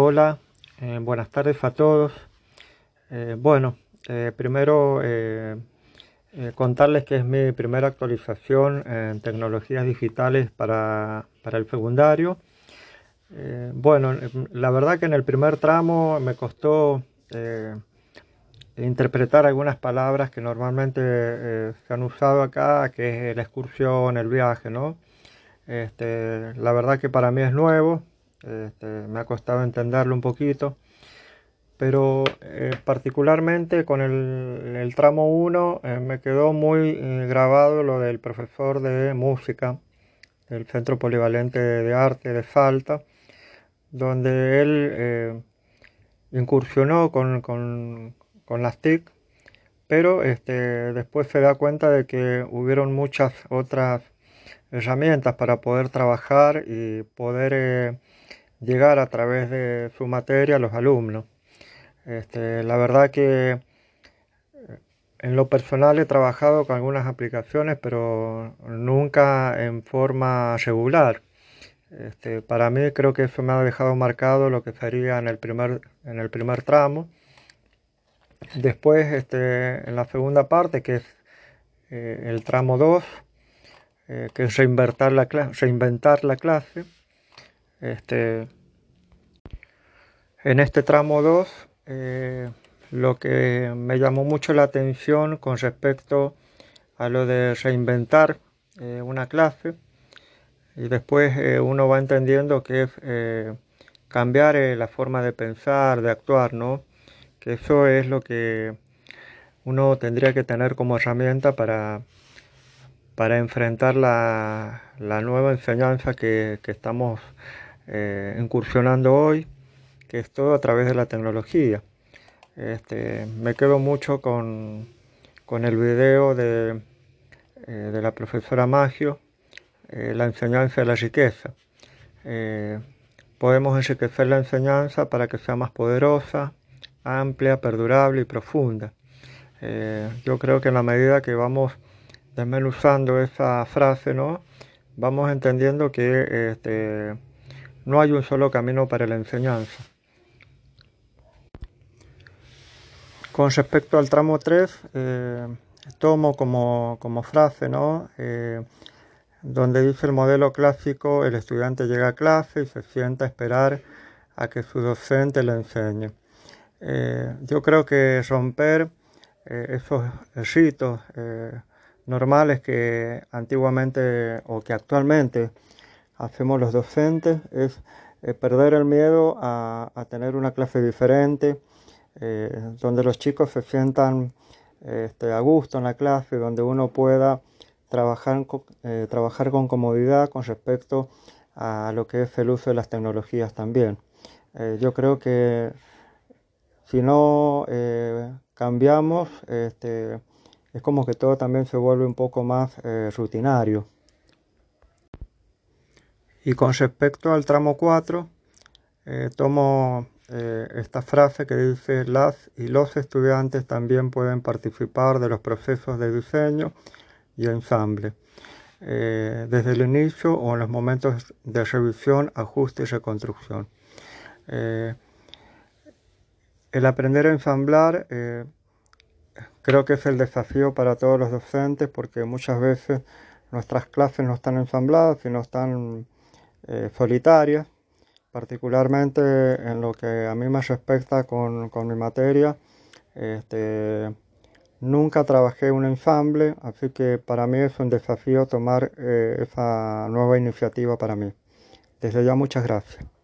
Hola, eh, buenas tardes a todos. Eh, bueno, eh, primero contarles que es mi primera actualización en tecnologías digitales para, para el secundario. bueno, la verdad que en el primer tramo me costó interpretar algunas palabras que normalmente se han usado acá, que es la excursión, el viaje, ¿no? Este, la verdad que para mí es nuevo, este, me ha costado entenderlo un poquito, pero eh, particularmente con el, tramo 1 eh, me quedó muy eh, grabado lo del profesor de música del Centro Polivalente de Arte de Falta, donde él incursionó con, con, con, las TIC, pero este, después se da cuenta de que hubieron muchas otras herramientas para poder trabajar y poder llegar a través de su materia a los alumnos. Este, la verdad que eh, en lo personal he trabajado con algunas aplicaciones, pero nunca en forma regular. Este, para mí creo que eso me ha dejado marcado lo que sería en el primer, en el primer tramo. Después, este, en la segunda parte, que es eh, el tramo 2, eh, que es reinventar la, reinventar la clase, este, en este tramo 2, eh, lo que me llamó mucho la atención con respecto a lo de reinventar eh, una clase, y después uno va entendiendo que es cambiar la forma de pensar, de actuar, ¿no? Que eso es lo que uno tendría que tener como herramienta para, para enfrentar la, nueva enseñanza que, estamos eh, incursionando hoy, que es todo a través de la tecnología. Este, me quedo mucho con, el video de, eh, la profesora Magio, eh, la enseñanza de la riqueza. podemos enriquecer la enseñanza para que sea más poderosa, amplia, perdurable y profunda. yo creo que en la medida que vamos desmenuzando esa frase, ¿no? vamos entendiendo que este, no hay un solo camino para la enseñanza. Con respecto al tramo 3, eh, tomo como, frase, ¿no? Eh, donde dice el modelo clásico, el estudiante llega a clase y se sienta a esperar a que su docente le enseñe. Eh, yo creo que romper esos ritos normales que antiguamente o que actualmente hacemos los docentes es eh, perder el miedo a, tener una clase diferente, eh, donde los chicos se sientan este, a gusto en la clase, donde uno pueda trabajar, eh, trabajar con comodidad con respecto a lo que es el uso de las tecnologías también. yo creo que si no cambiamos, este, es como que todo también se vuelve un poco más rutinario. Y con respecto al tramo 4, eh, tomo eh, esta frase que dice las y los estudiantes también pueden participar de los procesos de diseño y ensamble, eh, desde el inicio o en los momentos de revisión, ajuste y reconstrucción. el aprender a ensamblar creo que es el desafío para todos los docentes porque muchas veces nuestras clases no están ensambladas, sino están eh, solitarias, particularmente en lo que a mí me respecta con, mi materia. Este, nunca trabajé un ensamble, así que para mí es un desafío tomar eh, esa nueva iniciativa para mí. Desde ya muchas gracias.